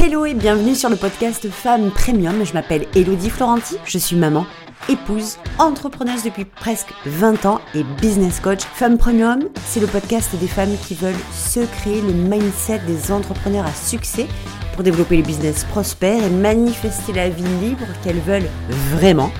Hello et bienvenue sur le podcast Femmes Premium. Je m'appelle Elodie Florenti, je suis maman, épouse, entrepreneuse depuis presque 20 ans et business coach. Femmes Premium, c'est le podcast des femmes qui veulent se créer le mindset des entrepreneurs à succès pour développer les business prospères et manifester la vie libre qu'elles veulent vraiment.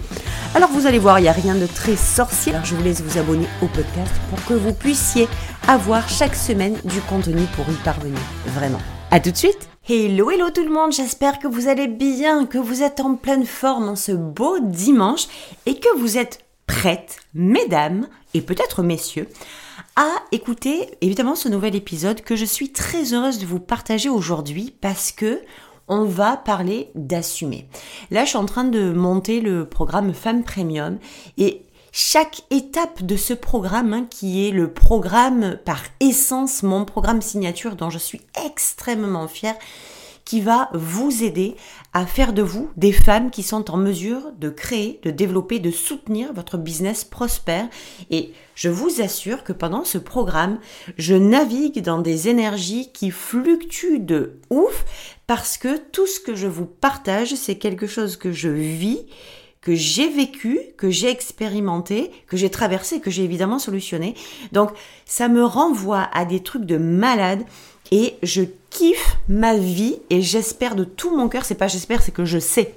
Alors vous allez voir, il n'y a rien de très sorcier. Je vous laisse vous abonner au podcast pour que vous puissiez avoir chaque semaine du contenu pour y parvenir. Vraiment. À tout de suite Hello, hello tout le monde, j'espère que vous allez bien, que vous êtes en pleine forme en ce beau dimanche et que vous êtes prêtes, mesdames et peut-être messieurs, à écouter évidemment ce nouvel épisode que je suis très heureuse de vous partager aujourd'hui parce que on va parler d'assumer. Là, je suis en train de monter le programme Femmes Premium et chaque étape de ce programme, hein, qui est le programme par essence, mon programme signature dont je suis extrêmement fière, qui va vous aider à faire de vous des femmes qui sont en mesure de créer, de développer, de soutenir votre business prospère. Et je vous assure que pendant ce programme, je navigue dans des énergies qui fluctuent de ouf parce que tout ce que je vous partage, c'est quelque chose que je vis, que j'ai vécu, que j'ai expérimenté, que j'ai traversé, que j'ai évidemment solutionné. Donc ça me renvoie à des trucs de malade et je kiffe ma vie et j'espère de tout mon cœur, c'est pas j'espère, c'est que je sais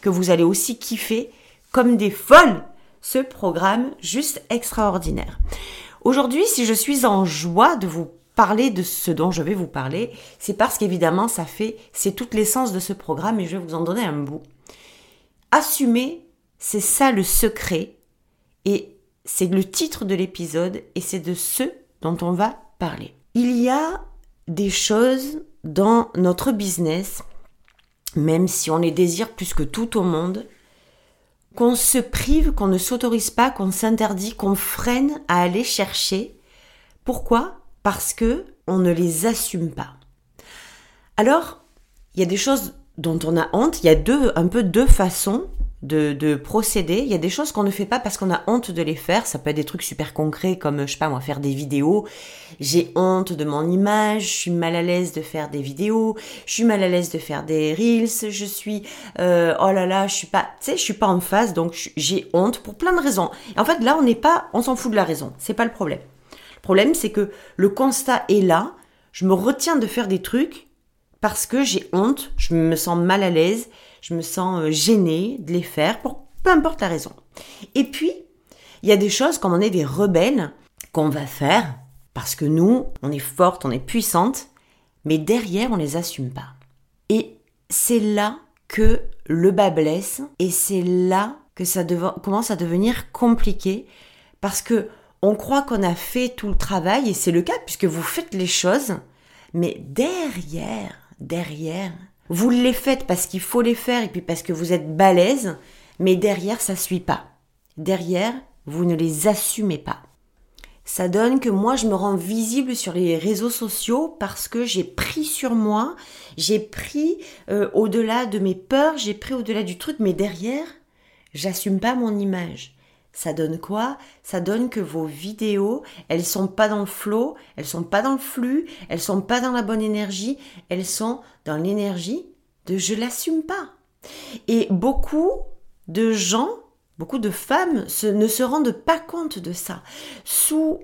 que vous allez aussi kiffer comme des folles ce programme juste extraordinaire. Aujourd'hui, si je suis en joie de vous parler de ce dont je vais vous parler, c'est parce qu'évidemment ça fait, c'est toute l'essence de ce programme et je vais vous en donner un bout. Assumer, c'est ça le secret et c'est le titre de l'épisode et c'est de ce dont on va parler. Il y a des choses dans notre business, même si on les désire plus que tout au monde, qu'on se prive, qu'on ne s'autorise pas, qu'on s'interdit, qu'on freine à aller chercher. Pourquoi? Parce que on ne les assume pas. Alors, il y a des choses dont on a honte. Il y a deux, un peu deux façons de, procéder. Il y a des choses qu'on ne fait pas parce qu'on a honte de les faire. Ça peut être des trucs super concrets comme, je sais pas moi, faire des vidéos. J'ai honte de mon image, je suis mal à l'aise de faire des vidéos, je suis mal à l'aise de faire des reels, je suis, euh, oh là là, je suis pas, tu sais, je suis pas en phase, donc j'ai honte pour plein de raisons. en fait, là, on n'est pas, on s'en fout de la raison. C'est pas le problème. Le problème, c'est que le constat est là. Je me retiens de faire des trucs parce que j'ai honte, je me sens mal à l'aise, je me sens euh, gênée de les faire pour peu importe la raison. Et puis, il y a des choses comme on est des rebelles qu'on va faire parce que nous, on est forte, on est puissante, mais derrière, on les assume pas. Et c'est là que le bas blesse et c'est là que ça commence à devenir compliqué parce que on croit qu'on a fait tout le travail et c'est le cas puisque vous faites les choses, mais derrière, derrière, vous les faites parce qu'il faut les faire et puis parce que vous êtes balèze, mais derrière, ça suit pas. Derrière, vous ne les assumez pas. Ça donne que moi, je me rends visible sur les réseaux sociaux parce que j'ai pris sur moi, j'ai pris euh, au-delà de mes peurs, j'ai pris au-delà du truc, mais derrière, j'assume pas mon image. Ça donne quoi? Ça donne que vos vidéos, elles sont pas dans le flow, elles sont pas dans le flux, elles sont pas dans la bonne énergie, elles sont dans l'énergie de je l'assume pas. Et beaucoup de gens, beaucoup de femmes ne se rendent pas compte de ça. Sous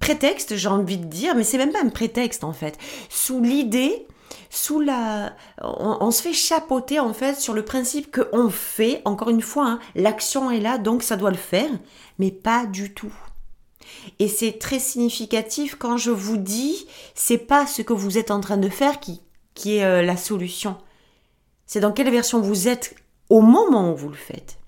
prétexte, j'ai envie de dire, mais c'est même pas un prétexte en fait, sous l'idée sous la, on, se fait chapeauter en fait sur le principe que on fait. Encore une fois, hein, l'action est là, donc ça doit le faire, mais pas du tout. Et c'est très significatif quand je vous dis, c'est pas ce que vous êtes en train de faire qui, qui est euh, la solution. C'est dans quelle version vous êtes au moment où vous le faites.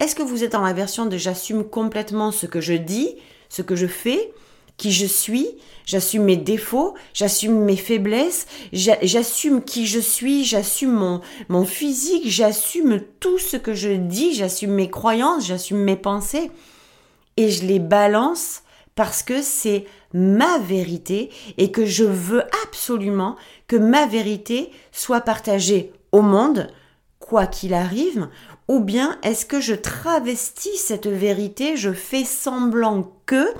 Est-ce que vous êtes dans la version de j'assume complètement ce que je dis, ce que je fais, qui je suis, j'assume mes défauts, j'assume mes faiblesses, j'assume qui je suis, j'assume mon, physique, j'assume tout ce que je dis, j'assume mes croyances, j'assume mes pensées. Et je les balance parce que c'est ma vérité et que je veux absolument que ma vérité soit partagée au monde, quoi qu'il arrive, ou bien est-ce que je travestis cette vérité, je fais semblant que,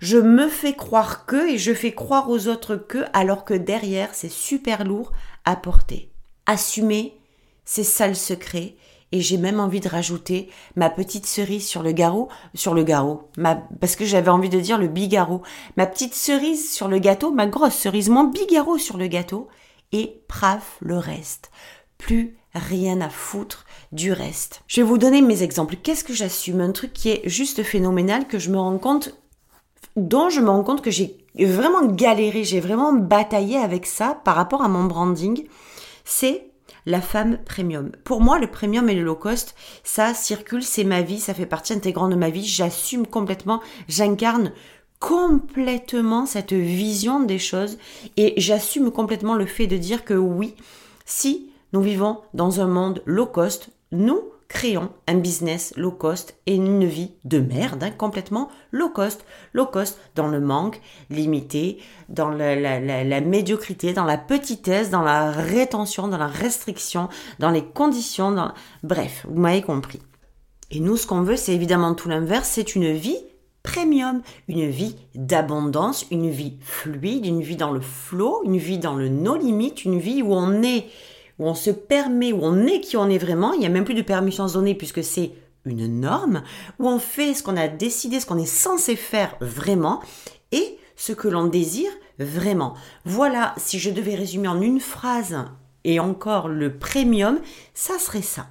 je me fais croire que et je fais croire aux autres que, alors que derrière c'est super lourd apporter. Assumer, c'est ça le secret. Et j'ai même envie de rajouter ma petite cerise sur le garrot, sur le garrot, parce que j'avais envie de dire le bigarrot. Ma petite cerise sur le gâteau, ma grosse cerise, mon bigarrot sur le gâteau. Et praf, le reste. Plus rien à foutre du reste. Je vais vous donner mes exemples. Qu'est-ce que j'assume? Un truc qui est juste phénoménal, que je me rends compte, dont je me rends compte que j'ai vraiment galéré, j'ai vraiment bataillé avec ça par rapport à mon branding, c'est la femme premium. Pour moi, le premium et le low cost, ça circule, c'est ma vie, ça fait partie intégrante de ma vie, j'assume complètement, j'incarne complètement cette vision des choses et j'assume complètement le fait de dire que oui, si nous vivons dans un monde low cost. Nous créons un business low cost et une vie de merde, hein, complètement low cost. Low cost dans le manque limité, dans la, médiocrité, dans la petitesse, dans la rétention, dans la restriction, dans les conditions. Bref, vous m'avez compris. Et nous, ce qu'on veut, c'est évidemment tout l'inverse, c'est une vie premium, une vie d'abondance, une vie fluide, une vie dans le flow, une vie dans le no limite, une vie où on est où on se permet, où on est qui on est vraiment, il n'y a même plus de permission donnée puisque c'est une norme, où on fait ce qu'on a décidé, ce qu'on est censé faire vraiment, et ce que l'on désire vraiment. Voilà, si je devais résumer en une phrase, et encore le premium, ça serait ça.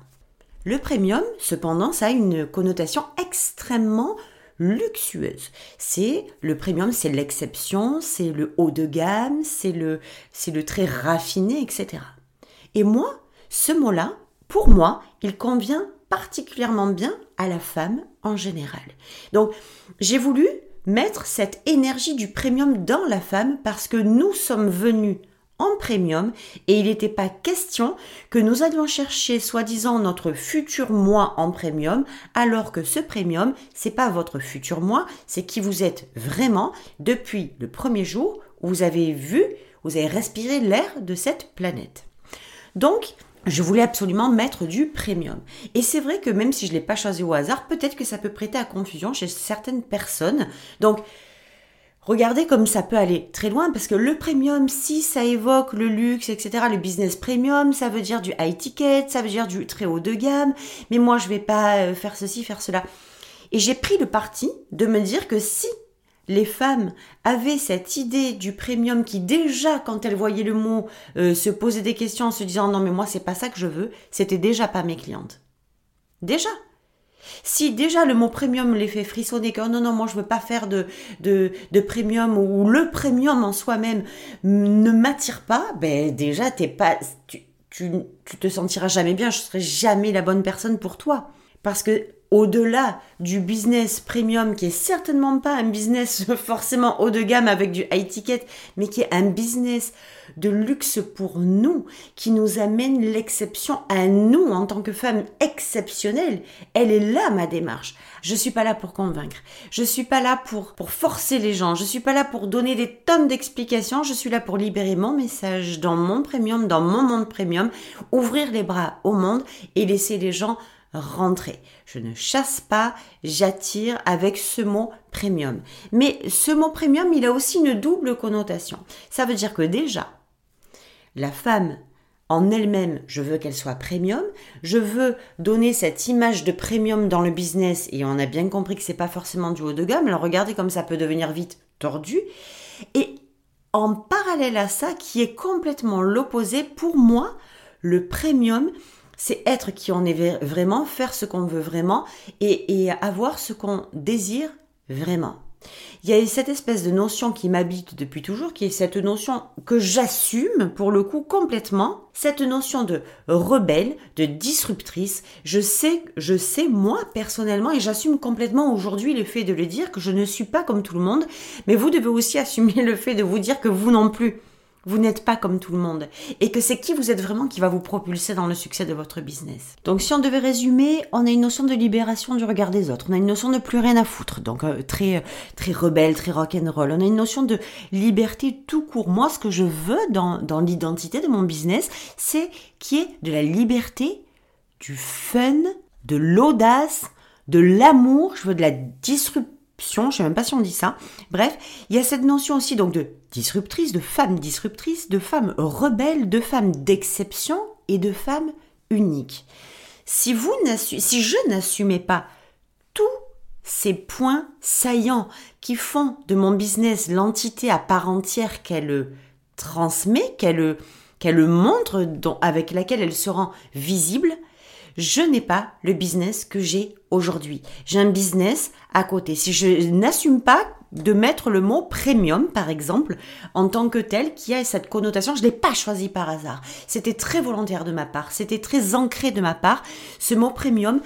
Le premium, cependant, ça a une connotation extrêmement luxueuse. C'est le premium, c'est l'exception, c'est le haut de gamme, c'est le, c'est le très raffiné, etc. Et moi, ce mot-là, pour moi, il convient particulièrement bien à la femme en général. Donc, j'ai voulu mettre cette énergie du premium dans la femme parce que nous sommes venus en premium et il n'était pas question que nous allions chercher soi-disant notre futur moi en premium alors que ce premium c'est pas votre futur moi, c'est qui vous êtes vraiment depuis le premier jour où vous avez vu, vous avez respiré l'air de cette planète. Donc, je voulais absolument mettre du premium. Et c'est vrai que même si je ne l'ai pas choisi au hasard, peut-être que ça peut prêter à confusion chez certaines personnes. Donc, regardez comme ça peut aller très loin, parce que le premium, si ça évoque le luxe, etc., le business premium, ça veut dire du high ticket, ça veut dire du très haut de gamme, mais moi je vais pas euh, faire ceci, faire cela. Et j'ai pris le parti de me dire que si les femmes avaient cette idée du premium qui déjà quand elles voyaient le mot euh, se posaient des questions en se disant non mais moi c'est pas ça que je veux, c'était déjà pas mes clientes. Déjà. Si déjà le mot premium les fait frissonner que oh non non moi je veux pas faire de, de, de premium ou le premium en soi-même ne m'attire pas, ben déjà t'es pas tu, tu, tu te sentiras jamais bien, je serai jamais la bonne personne pour toi. Parce que au-delà du business premium, qui est certainement pas un business forcément haut de gamme avec du high ticket, mais qui est un business de luxe pour nous, qui nous amène l'exception à nous en tant que femmes exceptionnelles. Elle est là, ma démarche. Je suis pas là pour convaincre. Je suis pas là pour, pour forcer les gens. Je suis pas là pour donner des tonnes d'explications. Je suis là pour libérer mon message dans mon premium, dans mon monde premium, ouvrir les bras au monde et laisser les gens rentrer. Je ne chasse pas, j'attire avec ce mot premium. Mais ce mot premium, il a aussi une double connotation. Ça veut dire que déjà, la femme en elle-même, je veux qu'elle soit premium, je veux donner cette image de premium dans le business et on a bien compris que c'est pas forcément du haut de gamme. Alors regardez comme ça peut devenir vite tordu et en parallèle à ça qui est complètement l'opposé pour moi, le premium, c'est être qui on est vraiment, faire ce qu'on veut vraiment et, avoir ce qu'on désire vraiment. Il y a cette espèce de notion qui m'habite depuis toujours, qui est cette notion que j'assume pour le coup complètement, cette notion de rebelle, de disruptrice. Je sais, je sais moi personnellement, et j'assume complètement aujourd'hui le fait de le dire que je ne suis pas comme tout le monde, mais vous devez aussi assumer le fait de vous dire que vous non plus. Vous n'êtes pas comme tout le monde et que c'est qui vous êtes vraiment qui va vous propulser dans le succès de votre business. Donc si on devait résumer, on a une notion de libération du regard des autres, on a une notion de plus rien à foutre, donc euh, très très rebelle, très rock and roll. On a une notion de liberté tout court. Moi, ce que je veux dans, dans l'identité de mon business, c'est qu'il y ait de la liberté, du fun, de l'audace, de l'amour. Je veux de la disruption disruption, je sais même pas si on dit ça. Bref, il y a cette notion aussi donc de disruptrice, de femme disruptrice, de femme rebelle, de femme d'exception et de femme unique. Si je n'assumais pas tous ces points saillants qui font de mon business l'entité à part entière qu'elle transmet, qu'elle qu'elle montre, avec laquelle elle se rend visible, je n'ai pas le business que j'ai aujourd'hui. J'ai un business à côté. Si je n'assume pas de mettre le mot premium, par exemple, en tant que tel, qui a cette connotation, je ne l'ai pas choisi par hasard. C'était très volontaire de ma part, c'était très ancré de ma part. Ce mot premium,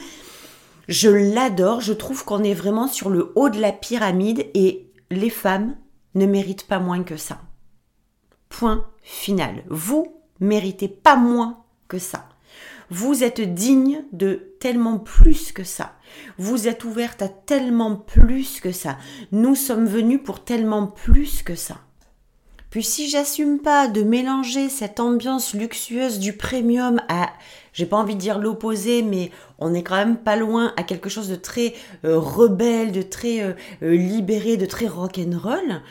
je l'adore, je trouve qu'on est vraiment sur le haut de la pyramide et les femmes ne méritent pas moins que ça. Point final. Vous méritez pas moins que ça. Vous êtes digne de tellement plus que ça. Vous êtes ouverte à tellement plus que ça. Nous sommes venus pour tellement plus que ça. Puis si j'assume pas de mélanger cette ambiance luxueuse du premium à, j'ai pas envie de dire l'opposé, mais on est quand même pas loin à quelque chose de très euh, rebelle, de très euh, euh, libéré, de très rock'n'roll,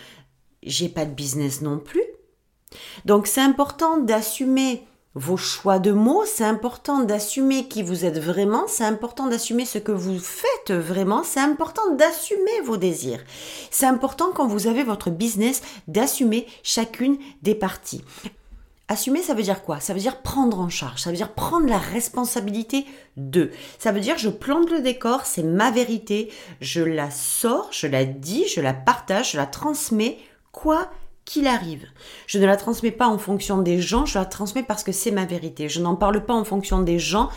j'ai pas de business non plus. Donc c'est important d'assumer vos choix de mots, c'est important d'assumer qui vous êtes vraiment, c'est important d'assumer ce que vous faites vraiment, c'est important d'assumer vos désirs. C'est important quand vous avez votre business d'assumer chacune des parties. Assumer, ça veut dire quoi? Ça veut dire prendre en charge, ça veut dire prendre la responsabilité de. Ça veut dire je plante le décor, c'est ma vérité, je la sors, je la dis, je la partage, je la transmets, quoi qu'il arrive. Je ne la transmets pas en fonction des gens, je la transmets parce que c'est ma vérité. Je n'en parle pas en fonction des gens,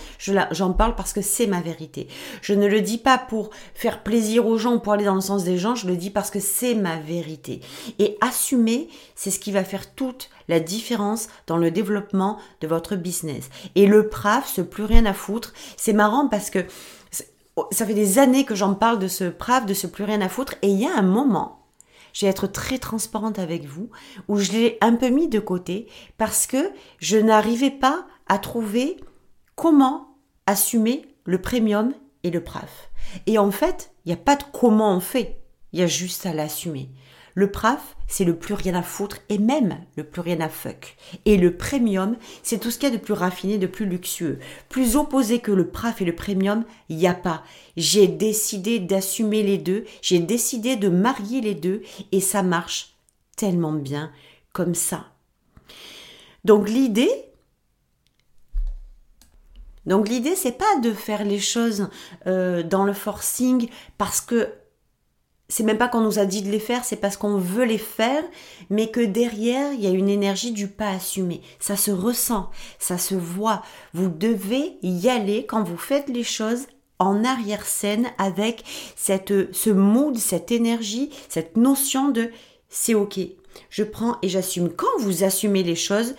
j'en parle parce que c'est ma vérité. Je ne le dis pas pour faire plaisir aux gens, pour aller dans le sens des gens, je le dis parce que c'est ma vérité. Et assumer, c'est ce qui va faire toute la différence dans le développement de votre business. Et le PRAF, ce plus rien à foutre, c'est marrant parce que ça fait des années que j'en parle de ce PRAF, de ce plus rien à foutre, et il y a un moment je vais être très transparente avec vous, où je l'ai un peu mis de côté parce que je n'arrivais pas à trouver comment assumer le premium et le PRAF. Et en fait, il n'y a pas de comment on fait, il y a juste à l'assumer. Le PRAF, c'est le plus rien à foutre et même le plus rien à fuck. Et le premium, c'est tout ce qu'il y a de plus raffiné, de plus luxueux. Plus opposé que le PRAF et le premium, il n'y a pas. J'ai décidé d'assumer les deux, j'ai décidé de marier les deux et ça marche tellement bien comme ça. Donc l'idée, donc l'idée, c'est pas de faire les choses euh, dans le forcing parce que c'est même pas qu'on nous a dit de les faire, c'est parce qu'on veut les faire, mais que derrière, il y a une énergie du pas assumé. Ça se ressent, ça se voit. Vous devez y aller quand vous faites les choses en arrière-scène avec cette, ce mood, cette énergie, cette notion de c'est ok. Je prends et j'assume. Quand vous assumez les choses,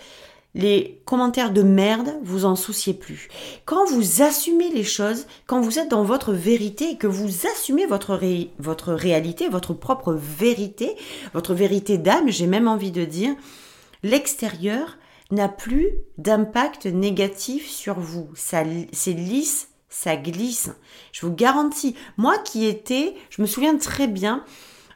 les commentaires de merde, vous en souciez plus. Quand vous assumez les choses, quand vous êtes dans votre vérité que vous assumez votre, votre réalité, votre propre vérité, votre vérité d'âme, j'ai même envie de dire, l'extérieur n'a plus d'impact négatif sur vous. C'est lisse, ça glisse. Je vous garantis. Moi qui étais, je me souviens très bien,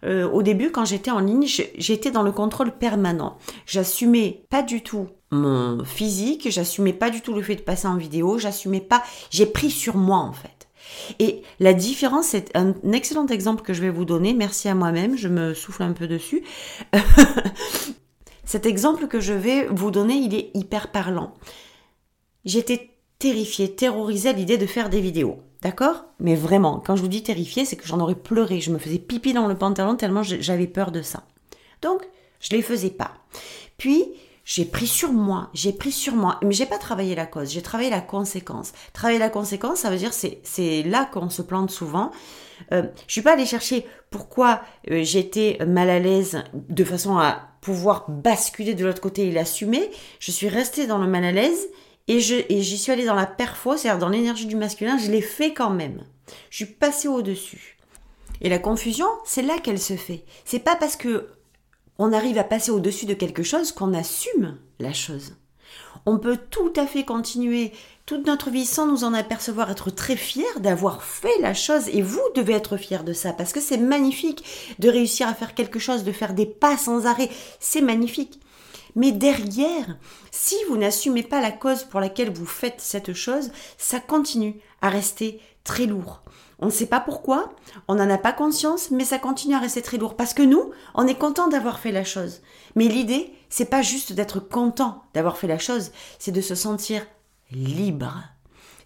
euh, au début, quand j'étais en ligne, j'étais dans le contrôle permanent. J'assumais pas du tout mon physique, j'assumais pas du tout le fait de passer en vidéo, j'assumais pas, j'ai pris sur moi en fait. Et la différence, c'est un excellent exemple que je vais vous donner. Merci à moi-même, je me souffle un peu dessus. Cet exemple que je vais vous donner, il est hyper parlant. J'étais terrifiée, terrorisée à l'idée de faire des vidéos. D'accord? Mais vraiment, quand je vous dis terrifiée, c'est que j'en aurais pleuré. Je me faisais pipi dans le pantalon tellement j'avais peur de ça. Donc, je les faisais pas. Puis, j'ai pris sur moi, j'ai pris sur moi, mais j'ai pas travaillé la cause, j'ai travaillé la conséquence. Travailler la conséquence, ça veut dire c'est c'est là qu'on se plante souvent. Euh, je suis pas allée chercher pourquoi euh, j'étais mal à l'aise de façon à pouvoir basculer de l'autre côté et l'assumer. Je suis restée dans le mal à l'aise et je et j'y suis allée dans la perfo, c'est-à-dire dans l'énergie du masculin. Je l'ai fait quand même. Je suis passée au dessus. Et la confusion, c'est là qu'elle se fait. C'est pas parce que on arrive à passer au-dessus de quelque chose qu'on assume la chose. On peut tout à fait continuer toute notre vie sans nous en apercevoir, être très fiers d'avoir fait la chose. Et vous devez être fiers de ça parce que c'est magnifique de réussir à faire quelque chose, de faire des pas sans arrêt. C'est magnifique. Mais derrière, si vous n'assumez pas la cause pour laquelle vous faites cette chose, ça continue à rester très lourd. On ne sait pas pourquoi, on n'en a pas conscience, mais ça continue à rester très lourd. Parce que nous, on est content d'avoir fait la chose. Mais l'idée, c'est pas juste d'être content d'avoir fait la chose, c'est de se sentir libre.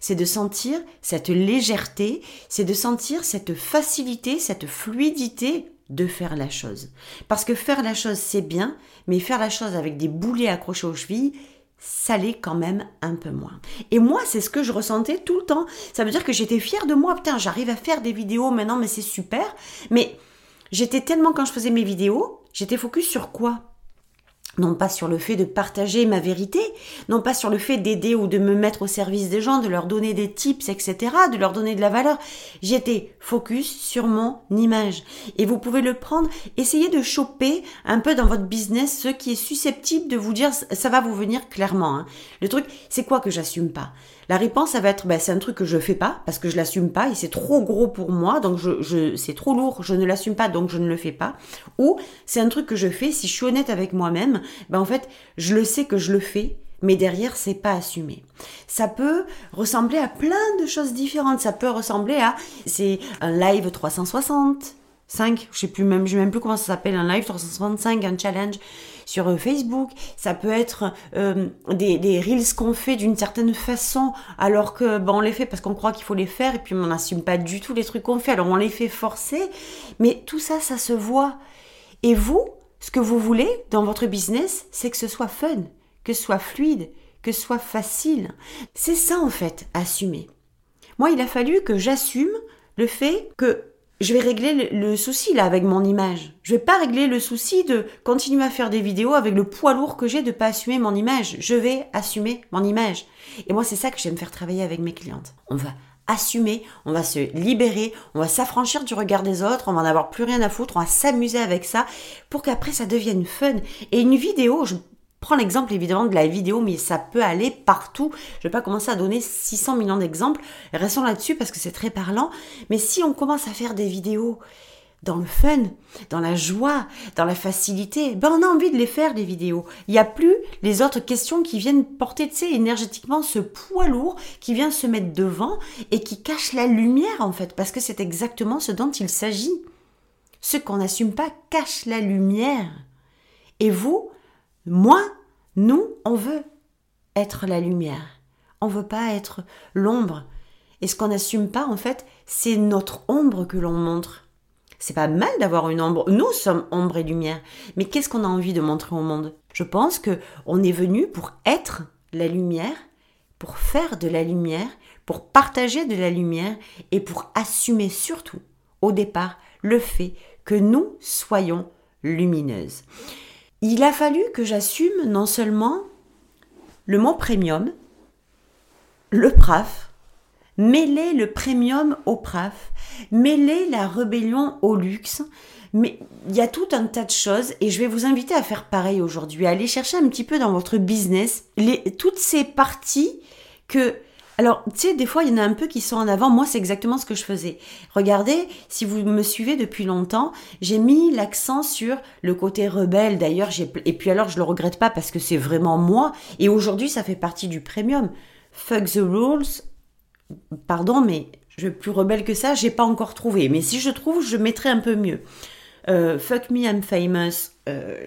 C'est de sentir cette légèreté, c'est de sentir cette facilité, cette fluidité de faire la chose. Parce que faire la chose, c'est bien, mais faire la chose avec des boulets accrochés aux chevilles, ça l'est quand même un peu moins. Et moi, c'est ce que je ressentais tout le temps. Ça veut dire que j'étais fière de moi. Putain, j'arrive à faire des vidéos maintenant, mais c'est super. Mais j'étais tellement, quand je faisais mes vidéos, j'étais focus sur quoi? Non pas sur le fait de partager ma vérité, non pas sur le fait d'aider ou de me mettre au service des gens, de leur donner des tips, etc., de leur donner de la valeur. J'étais focus sur mon image. Et vous pouvez le prendre, essayez de choper un peu dans votre business ce qui est susceptible de vous dire, ça va vous venir clairement. Hein. Le truc, c'est quoi que j'assume pas? La réponse, ça va être, ben, c'est un truc que je fais pas, parce que je l'assume pas, et c'est trop gros pour moi, donc je, c'est trop lourd, je ne l'assume pas, donc je ne le fais pas. Ou c'est un truc que je fais, si je suis honnête avec moi-même, ben en fait, je le sais que je le fais, mais derrière, c'est pas assumé. Ça peut ressembler à plein de choses différentes. Ça peut ressembler à, c'est un live 360, 5, je sais plus même, je sais même plus comment ça s'appelle, un live 365, un challenge sur euh, Facebook. Ça peut être euh, des, reels qu'on fait d'une certaine façon, alors que bon, on les fait parce qu'on croit qu'il faut les faire et puis on n'assume pas du tout les trucs qu'on fait. Alors on les fait forcer, mais tout ça, ça se voit. Et vous, ce que vous voulez dans votre business, c'est que ce soit fun, que ce soit fluide, que ce soit facile. C'est ça en fait, assumer. Moi, il a fallu que j'assume le fait que je vais régler le, souci là avec mon image. Je vais pas régler le souci de continuer à faire des vidéos avec le poids lourd que j'ai de pas assumer mon image. Je vais assumer mon image. Et moi, c'est ça que j'aime faire travailler avec mes clientes. On va assumer, on va se libérer, on va s'affranchir du regard des autres, on va en avoir plus rien à foutre, on va s'amuser avec ça pour qu'après ça devienne fun. Et une vidéo, je prends l'exemple évidemment de la vidéo, mais ça peut aller partout. Je vais pas commencer à donner 600 millions d'exemples. Restons là-dessus parce que c'est très parlant. Mais si on commence à faire des vidéos dans le fun, dans la joie, dans la facilité, ben on a envie de les faire les vidéos. Il n'y a plus les autres questions qui viennent porter, tu sais, énergétiquement ce poids lourd qui vient se mettre devant et qui cache la lumière en fait, parce que c'est exactement ce dont il s'agit. Ce qu'on n'assume pas cache la lumière. Et vous, moi, nous, on veut être la lumière. On veut pas être l'ombre. Et ce qu'on n'assume pas, en fait, c'est notre ombre que l'on montre. C'est pas mal d'avoir une ombre. Nous sommes ombre et lumière. Mais qu'est-ce qu'on a envie de montrer au monde? Je pense que on est venu pour être la lumière, pour faire de la lumière, pour partager de la lumière et pour assumer surtout, au départ, le fait que nous soyons lumineuses. Il a fallu que j'assume non seulement le mot premium, le PRAF, mêler le premium au PRAF, mêler la rébellion au luxe. Mais il y a tout un tas de choses et je vais vous inviter à faire pareil aujourd'hui, à aller chercher un petit peu dans votre business les, toutes ces parties que alors, tu sais, des fois, il y en a un peu qui sont en avant. Moi, c'est exactement ce que je faisais. Regardez, si vous me suivez depuis longtemps, j'ai mis l'accent sur le côté rebelle. D'ailleurs, et puis alors, je le regrette pas parce que c'est vraiment moi. Et aujourd'hui, ça fait partie du premium. Fuck the rules, pardon, mais je plus rebelle que ça, j'ai pas encore trouvé. Mais si je trouve, je mettrai un peu mieux. Euh, fuck me, I'm famous. Euh,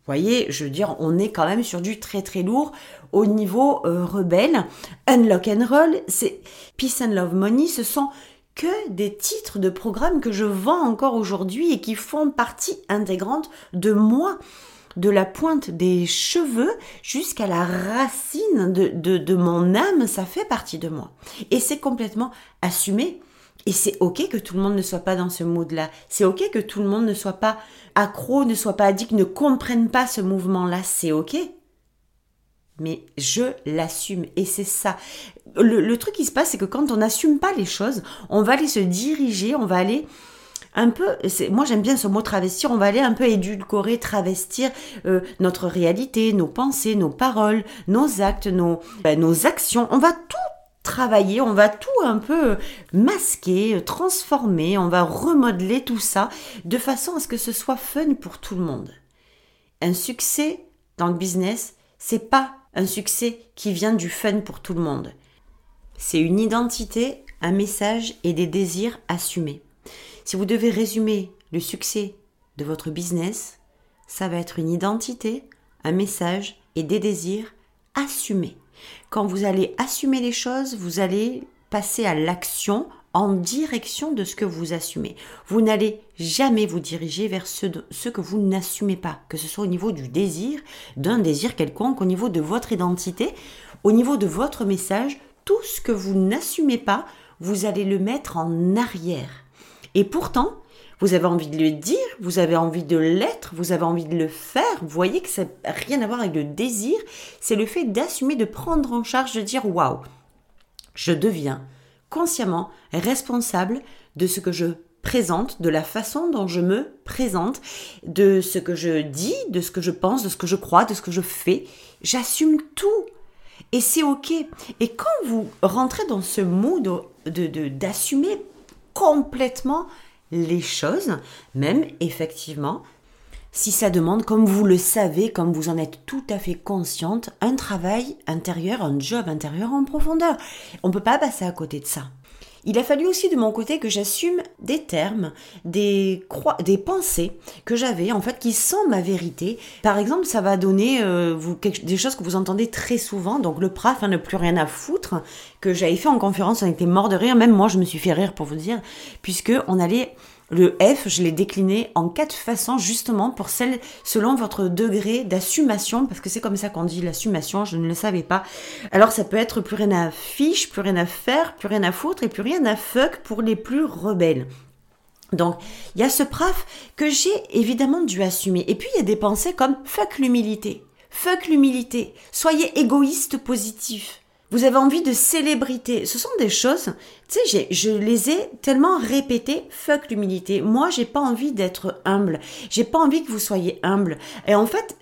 vous voyez, je veux dire, on est quand même sur du très très lourd au niveau euh, rebelle. Unlock and Roll, c'est Peace and Love Money, ce sont que des titres de programmes que je vends encore aujourd'hui et qui font partie intégrante de moi de la pointe des cheveux jusqu'à la racine de, de, mon âme, ça fait partie de moi. Et c'est complètement assumé. Et c'est ok que tout le monde ne soit pas dans ce mood-là. C'est ok que tout le monde ne soit pas accro, ne soit pas addict, ne comprenne pas ce mouvement-là. C'est ok. Mais je l'assume. Et c'est ça. Le, truc qui se passe, c'est que quand on n'assume pas les choses, on va aller se diriger, on va aller un peu, moi j'aime bien ce mot travestir, on va aller un peu édulcorer, travestir euh, notre réalité, nos pensées, nos paroles, nos actes, nos, ben, nos actions. On va tout travailler, on va tout un peu masquer, transformer, on va remodeler tout ça de façon à ce que ce soit fun pour tout le monde. Un succès dans le business, c'est pas un succès qui vient du fun pour tout le monde. C'est une identité, un message et des désirs assumés. Si vous devez résumer le succès de votre business, ça va être une identité, un message et des désirs assumés. Quand vous allez assumer les choses, vous allez passer à l'action en direction de ce que vous assumez. Vous n'allez jamais vous diriger vers ce, que vous n'assumez pas, que ce soit au niveau du désir, d'un désir quelconque, au niveau de votre identité, au niveau de votre message, tout ce que vous n'assumez pas, vous allez le mettre en arrière. Et pourtant, vous avez envie de le dire, vous avez envie de l'être, vous avez envie de le faire. Vous voyez que ça n'a rien à voir avec le désir, c'est le fait d'assumer, de prendre en charge, de dire waouh, je deviens consciemment responsable de ce que je présente, de la façon dont je me présente, de ce que je dis, de ce que je pense, de ce que je crois, de ce que je fais. J'assume tout. Et c'est OK. Et quand vous rentrez dans ce mood d'assumer complètement les choses, même effectivement, si ça demande, comme vous le savez, comme vous en êtes tout à fait consciente, un travail intérieur, un job intérieur en profondeur. On ne peut pas passer à côté de ça. Il a fallu aussi de mon côté que j'assume des termes, des, des pensées que j'avais en fait qui sont ma vérité. Par exemple, ça va donner euh, des choses que vous entendez très souvent. Donc le PRAF, hein, ne plus rien à foutre, que j'avais fait en conférence, on était mort de rire. Même moi, je me suis fait rire pour vous dire, puisque on allait le F, je l'ai décliné en quatre façons justement pour celle selon votre degré d'assumation, parce que c'est comme ça qu'on dit l'assumation, je ne le savais pas. Alors ça peut être plus rien à fiche, plus rien à faire, plus rien à foutre et plus rien à fuck pour les plus rebelles. Donc, il y a ce praf que j'ai évidemment dû assumer. Et puis, il y a des pensées comme fuck l'humilité. Fuck l'humilité. Soyez égoïste positif vous avez envie de célébrité. Ce sont des choses, tu sais, je les ai tellement répétées, fuck l'humilité. Moi, j'ai pas envie d'être humble. J'ai pas envie que vous soyez humble. Et en fait,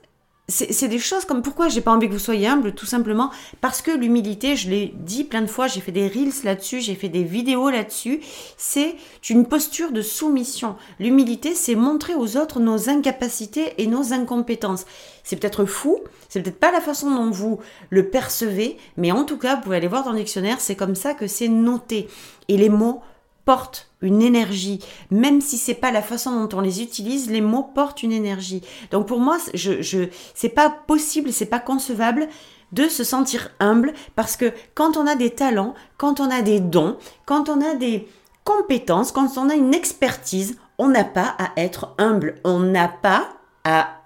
c'est des choses comme pourquoi j'ai pas envie que vous soyez humble, tout simplement parce que l'humilité, je l'ai dit plein de fois, j'ai fait des reels là-dessus, j'ai fait des vidéos là-dessus, c'est une posture de soumission. L'humilité, c'est montrer aux autres nos incapacités et nos incompétences. C'est peut-être fou, c'est peut-être pas la façon dont vous le percevez, mais en tout cas, vous pouvez aller voir dans le dictionnaire, c'est comme ça que c'est noté. Et les mots portent une énergie, même si c'est pas la façon dont on les utilise, les mots portent une énergie. Donc pour moi, c'est pas possible, c'est pas concevable de se sentir humble parce que quand on a des talents, quand on a des dons, quand on a des compétences, quand on a une expertise, on n'a pas à être humble, on n'a pas à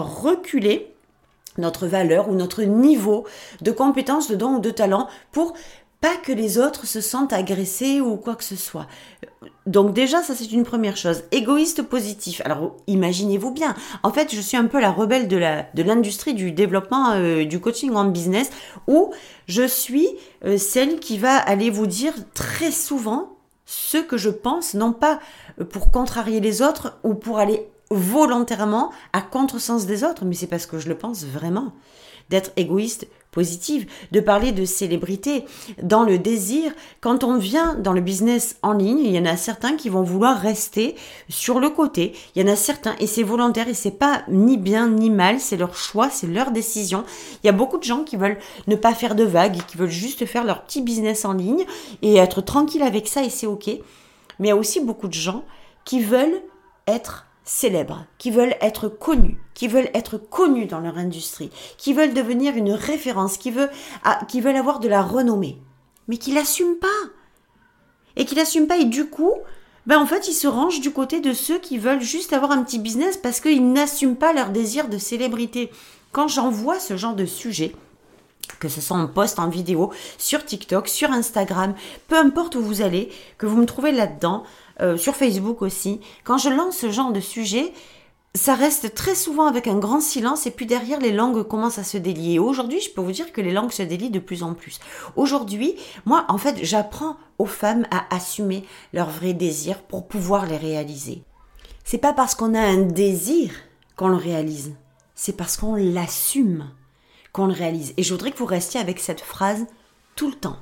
reculer notre valeur ou notre niveau de compétence, de dons ou de talent pour pas que les autres se sentent agressés ou quoi que ce soit. Donc déjà, ça c'est une première chose. Égoïste positif. Alors imaginez-vous bien. En fait, je suis un peu la rebelle de l'industrie du développement euh, du coaching en business où je suis euh, celle qui va aller vous dire très souvent ce que je pense, non pas pour contrarier les autres ou pour aller volontairement à contresens des autres, mais c'est parce que je le pense vraiment. D'être égoïste positive, de parler de célébrité, dans le désir. Quand on vient dans le business en ligne, il y en a certains qui vont vouloir rester sur le côté. Il y en a certains, et c'est volontaire, et c'est pas ni bien ni mal, c'est leur choix, c'est leur décision. Il y a beaucoup de gens qui veulent ne pas faire de vagues, qui veulent juste faire leur petit business en ligne et être tranquille avec ça, et c'est ok. Mais il y a aussi beaucoup de gens qui veulent être célèbres, qui veulent être connus, qui veulent être connus dans leur industrie, qui veulent devenir une référence, ah, qui veulent avoir de la renommée, mais qui l'assument pas. Et qui l'assument pas, et du coup, ben en fait, ils se rangent du côté de ceux qui veulent juste avoir un petit business parce qu'ils n'assument pas leur désir de célébrité. Quand j'envoie ce genre de sujet, que ce soit en post, en vidéo, sur TikTok, sur Instagram, peu importe où vous allez, que vous me trouvez là-dedans, euh, sur Facebook aussi, quand je lance ce genre de sujet, ça reste très souvent avec un grand silence et puis derrière les langues commencent à se délier. Aujourd'hui, je peux vous dire que les langues se délient de plus en plus. Aujourd'hui, moi, en fait, j'apprends aux femmes à assumer leurs vrais désirs pour pouvoir les réaliser. C'est pas parce qu'on a un désir qu'on le réalise, c'est parce qu'on l'assume qu'on le réalise. Et je voudrais que vous restiez avec cette phrase tout le temps.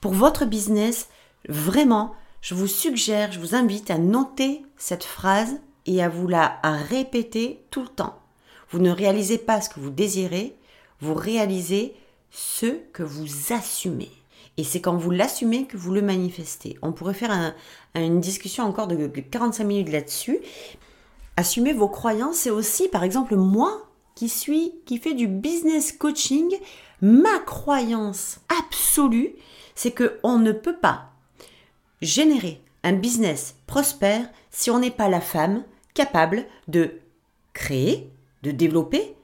Pour votre business, vraiment, je vous suggère, je vous invite à noter cette phrase et à vous la répéter tout le temps. Vous ne réalisez pas ce que vous désirez, vous réalisez ce que vous assumez. Et c'est quand vous l'assumez que vous le manifestez. On pourrait faire une discussion encore de 45 minutes là-dessus. Assumer vos croyances, c'est aussi, par exemple, moi qui suis, qui du business coaching, ma croyance absolue, c'est que on ne peut pas générer un business prospère si on n'est pas la femme capable de créer, de développer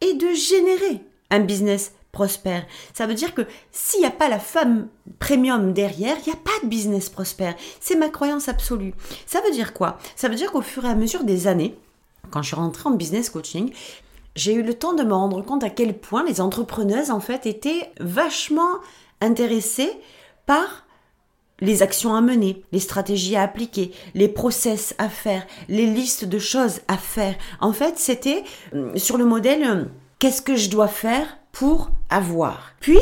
et de générer un business prospère. Ça veut dire que s'il n'y a pas la femme premium derrière, il n'y a pas de business prospère. C'est ma croyance absolue. Ça veut dire quoi? Ça veut dire qu'au fur et à mesure des années, quand je suis rentrée en business coaching, j'ai eu le temps de me rendre compte à quel point les entrepreneuses en fait étaient vachement intéressées par les actions à mener, les stratégies à appliquer, les process à faire, les listes de choses à faire. En fait, c'était euh, sur le modèle euh, qu'est-ce que je dois faire pour avoir. Puis,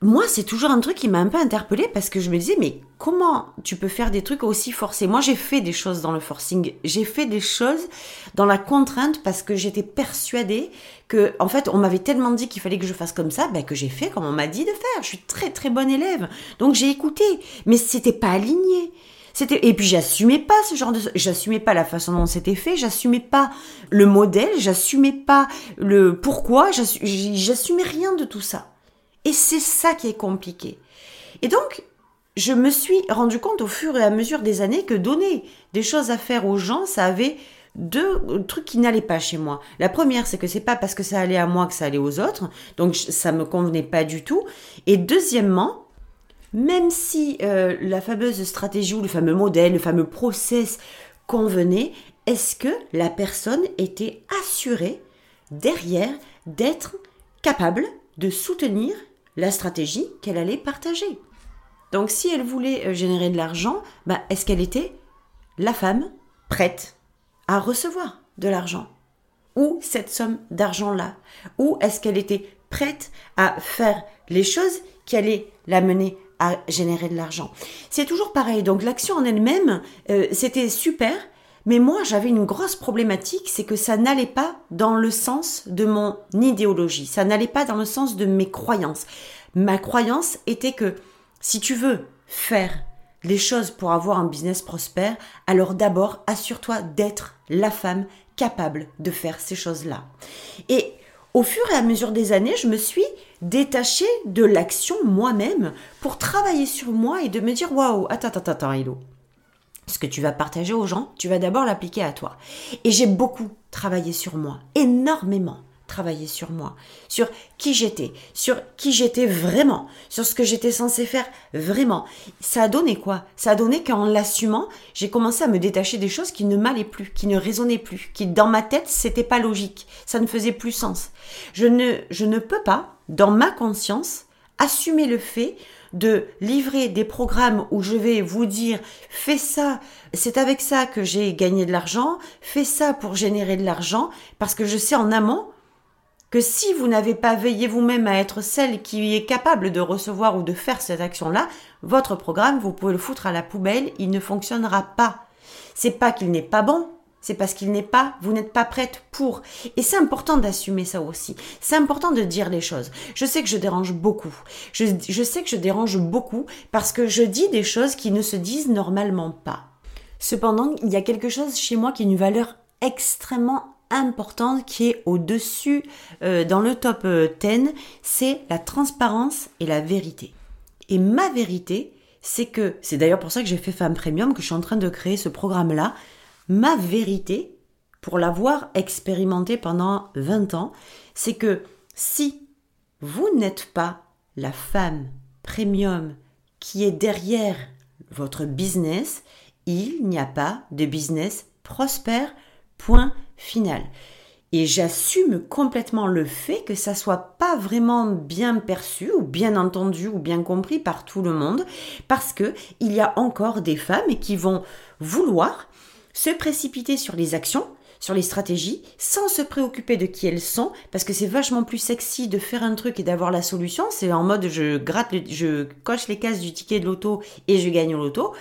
moi, c'est toujours un truc qui m'a un peu interpellée parce que je me disais, mais comment tu peux faire des trucs aussi forcés? Moi, j'ai fait des choses dans le forcing. J'ai fait des choses dans la contrainte parce que j'étais persuadée que, en fait, on m'avait tellement dit qu'il fallait que je fasse comme ça, ben, que j'ai fait comme on m'a dit de faire. Je suis très, très bonne élève. Donc, j'ai écouté. Mais c'était pas aligné. C'était et puis j'assumais pas ce genre de j'assumais pas la façon dont c'était fait, j'assumais pas le modèle, j'assumais pas le pourquoi, j'assumais rien de tout ça. Et c'est ça qui est compliqué. Et donc, je me suis rendu compte au fur et à mesure des années que donner des choses à faire aux gens, ça avait deux trucs qui n'allaient pas chez moi. La première, c'est que c'est pas parce que ça allait à moi que ça allait aux autres, donc ça me convenait pas du tout. Et deuxièmement, même si euh, la fameuse stratégie ou le fameux modèle, le fameux process convenait, est-ce que la personne était assurée derrière d'être capable de soutenir la stratégie qu'elle allait partager? Donc si elle voulait euh, générer de l'argent, bah, est-ce qu'elle était la femme prête à recevoir de l'argent? Ou cette somme d'argent-là? Ou est-ce qu'elle était prête à faire les choses qui allaient la mener à générer de l'argent? C'est toujours pareil. Donc l'action en elle-même, euh, c'était super, mais moi, j'avais une grosse problématique, c'est que ça n'allait pas dans le sens de mon idéologie, ça n'allait pas dans le sens de mes croyances. Ma croyance était que si tu veux faire les choses pour avoir un business prospère, alors d'abord assure-toi d'être la femme capable de faire ces choses-là. Et au fur et à mesure des années, je me suis détachée de l'action moi-même pour travailler sur moi et de me dire waouh, attends, attends, attends, Hello ce que tu vas partager aux gens, tu vas d'abord l'appliquer à toi. Et j'ai beaucoup travaillé sur moi, énormément travaillé sur moi, sur qui j'étais, sur qui j'étais vraiment, sur ce que j'étais censé faire vraiment. Ça a donné quoi? Ça a donné qu'en l'assumant, j'ai commencé à me détacher des choses qui ne m'allaient plus, qui ne résonnaient plus, qui dans ma tête, c'était pas logique, ça ne faisait plus sens. Je ne je ne peux pas dans ma conscience assumer le fait de livrer des programmes où je vais vous dire fais ça, c'est avec ça que j'ai gagné de l'argent, fais ça pour générer de l'argent, parce que je sais en amont que si vous n'avez pas veillé vous-même à être celle qui est capable de recevoir ou de faire cette action-là, votre programme, vous pouvez le foutre à la poubelle, il ne fonctionnera pas. C'est pas qu'il n'est pas bon, c'est parce qu'il n'est pas, vous n'êtes pas prête pour. Et c'est important d'assumer ça aussi. C'est important de dire les choses. Je sais que je dérange beaucoup. Je, je sais que je dérange beaucoup parce que je dis des choses qui ne se disent normalement pas. Cependant, il y a quelque chose chez moi qui est une valeur extrêmement importante qui est au-dessus euh, dans le top 10, euh, c'est la transparence et la vérité. Et ma vérité, c'est que, c'est d'ailleurs pour ça que j'ai fait Femme Premium, que je suis en train de créer ce programme-là, ma vérité, pour l'avoir expérimenté pendant 20 ans, c'est que si vous n'êtes pas la femme premium qui est derrière votre business, il n'y a pas de business prospère. Point finale. Et j'assume complètement le fait que ça soit pas vraiment bien perçu ou bien entendu ou bien compris par tout le monde parce que il y a encore des femmes qui vont vouloir se précipiter sur les actions sur les stratégies sans se préoccuper de qui elles sont parce que c'est vachement plus sexy de faire un truc et d'avoir la solution c'est en mode je gratte je coche les cases du ticket de l'auto et je gagne l'auto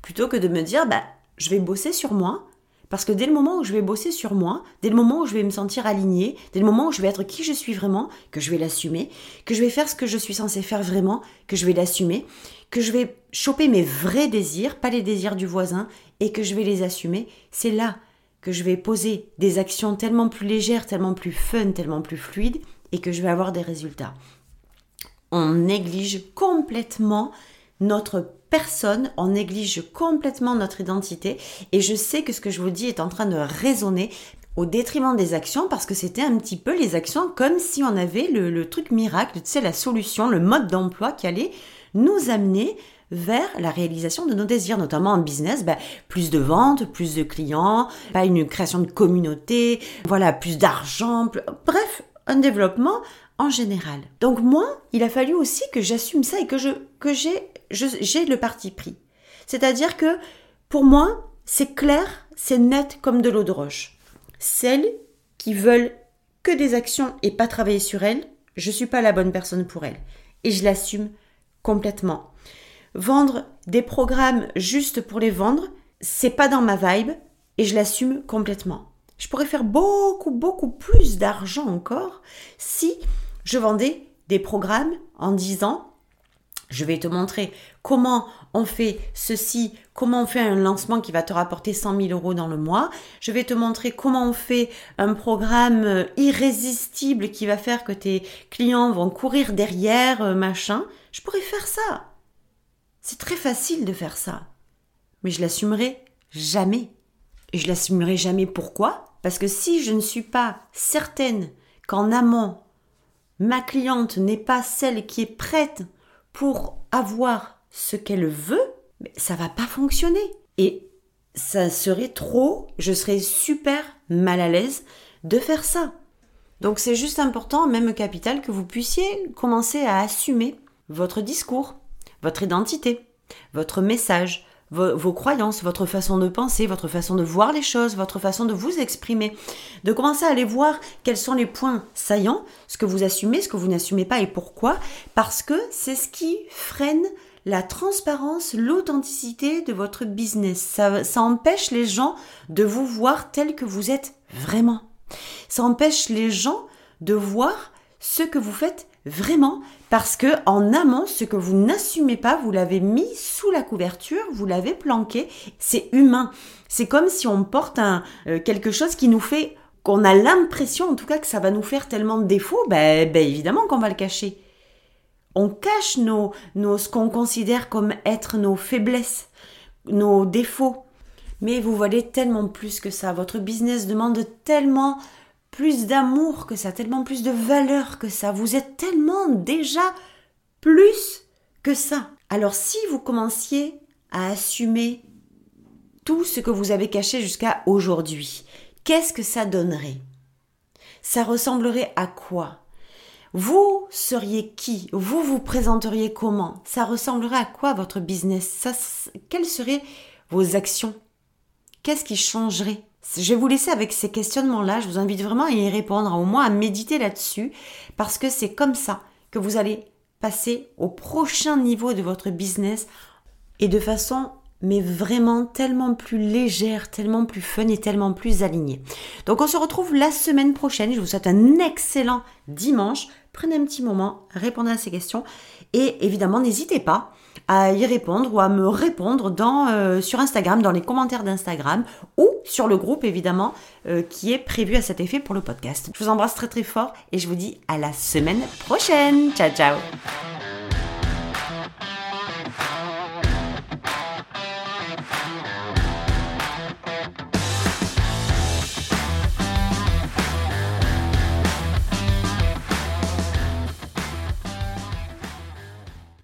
plutôt que de me dire bah je vais bosser sur moi parce que dès le moment où je vais bosser sur moi, dès le moment où je vais me sentir alignée, dès le moment où je vais être qui je suis vraiment, que je vais l'assumer, que je vais faire ce que je suis censé faire vraiment, que je vais l'assumer, que je vais choper mes vrais désirs, pas les désirs du voisin, et que je vais les assumer, c'est là que je vais poser des actions tellement plus légères, tellement plus fun, tellement plus fluides, et que je vais avoir des résultats. On néglige complètement notre personne, on néglige complètement notre identité, et je sais que ce que je vous dis est en train de résonner au détriment des actions parce que c'était un petit peu les actions comme si on avait le, truc miracle, tu sais, la solution, le mode d'emploi qui allait nous amener vers la réalisation de nos désirs, notamment en business, ben, plus de ventes, plus de clients, pas une création de communauté, voilà, plus d'argent, bref, un développement en général. Donc moi, il a fallu aussi que j'assume ça et que je que j'ai j'ai le parti pris. C'est-à-dire que pour moi, c'est clair, c'est net comme de l'eau de roche. Celles qui veulent que des actions et pas travailler sur elles, je suis pas la bonne personne pour elles et je l'assume complètement. Vendre des programmes juste pour les vendre, c'est pas dans ma vibe et je l'assume complètement. Je pourrais faire beaucoup, beaucoup plus d'argent encore si je vendais des programmes en disant je vais te montrer comment on fait ceci, comment on fait un lancement qui va te rapporter 100 000 euros dans le mois. Je vais te montrer comment on fait un programme irrésistible qui va faire que tes clients vont courir derrière, euh, machin. Je pourrais faire ça. C'est très facile de faire ça. Mais je l'assumerai jamais. Et je l'assumerai jamais pourquoi? Parce que si je ne suis pas certaine qu'en amont, ma cliente n'est pas celle qui est prête pour avoir ce qu'elle veut, ça va pas fonctionner. Et ça serait trop, je serais super mal à l'aise de faire ça. Donc c'est juste important, même capital, que vous puissiez commencer à assumer votre discours, votre identité, votre message, vos, croyances, votre façon de penser, votre façon de voir les choses, votre façon de vous exprimer, de commencer à aller voir quels sont les points saillants, ce que vous assumez, ce que vous n'assumez pas et pourquoi, parce que c'est ce qui freine la transparence, l'authenticité de votre business. Ça, ça empêche les gens de vous voir tel que vous êtes vraiment. Ça empêche les gens de voir ce que vous faites vraiment parce que en amont, ce que vous n'assumez pas, vous l'avez mis sous la couverture, vous l'avez planqué. C'est humain. C'est comme si on porte un, euh, quelque chose qui nous fait, qu'on a l'impression, en tout cas, que ça va nous faire tellement de défauts. Ben, ben évidemment qu'on va le cacher. On cache nos, nos, ce qu'on considère comme être nos faiblesses, nos défauts. Mais vous valez tellement plus que ça. Votre business demande tellement plus d'amour que ça, tellement plus de valeur que ça. Vous êtes tellement déjà plus que ça. Alors si vous commenciez à assumer tout ce que vous avez caché jusqu'à aujourd'hui, qu'est-ce que ça donnerait? Ça ressemblerait à quoi? Vous seriez qui? Vous vous présenteriez comment? Ça ressemblerait à quoi votre business? Quelles seraient vos actions? Qu'est-ce qui changerait? Je vais vous laisser avec ces questionnements-là. Je vous invite vraiment à y répondre, au moins à méditer là-dessus, parce que c'est comme ça que vous allez passer au prochain niveau de votre business et de façon mais vraiment tellement plus légère, tellement plus fun et tellement plus alignée. Donc on se retrouve la semaine prochaine. Je vous souhaite un excellent dimanche. Prenez un petit moment, répondez à ces questions et évidemment n'hésitez pas à y répondre ou à me répondre dans, euh, sur Instagram, dans les commentaires d'Instagram ou sur le groupe évidemment euh, qui est prévu à cet effet pour le podcast. Je vous embrasse très très fort et je vous dis à la semaine prochaine. Ciao ciao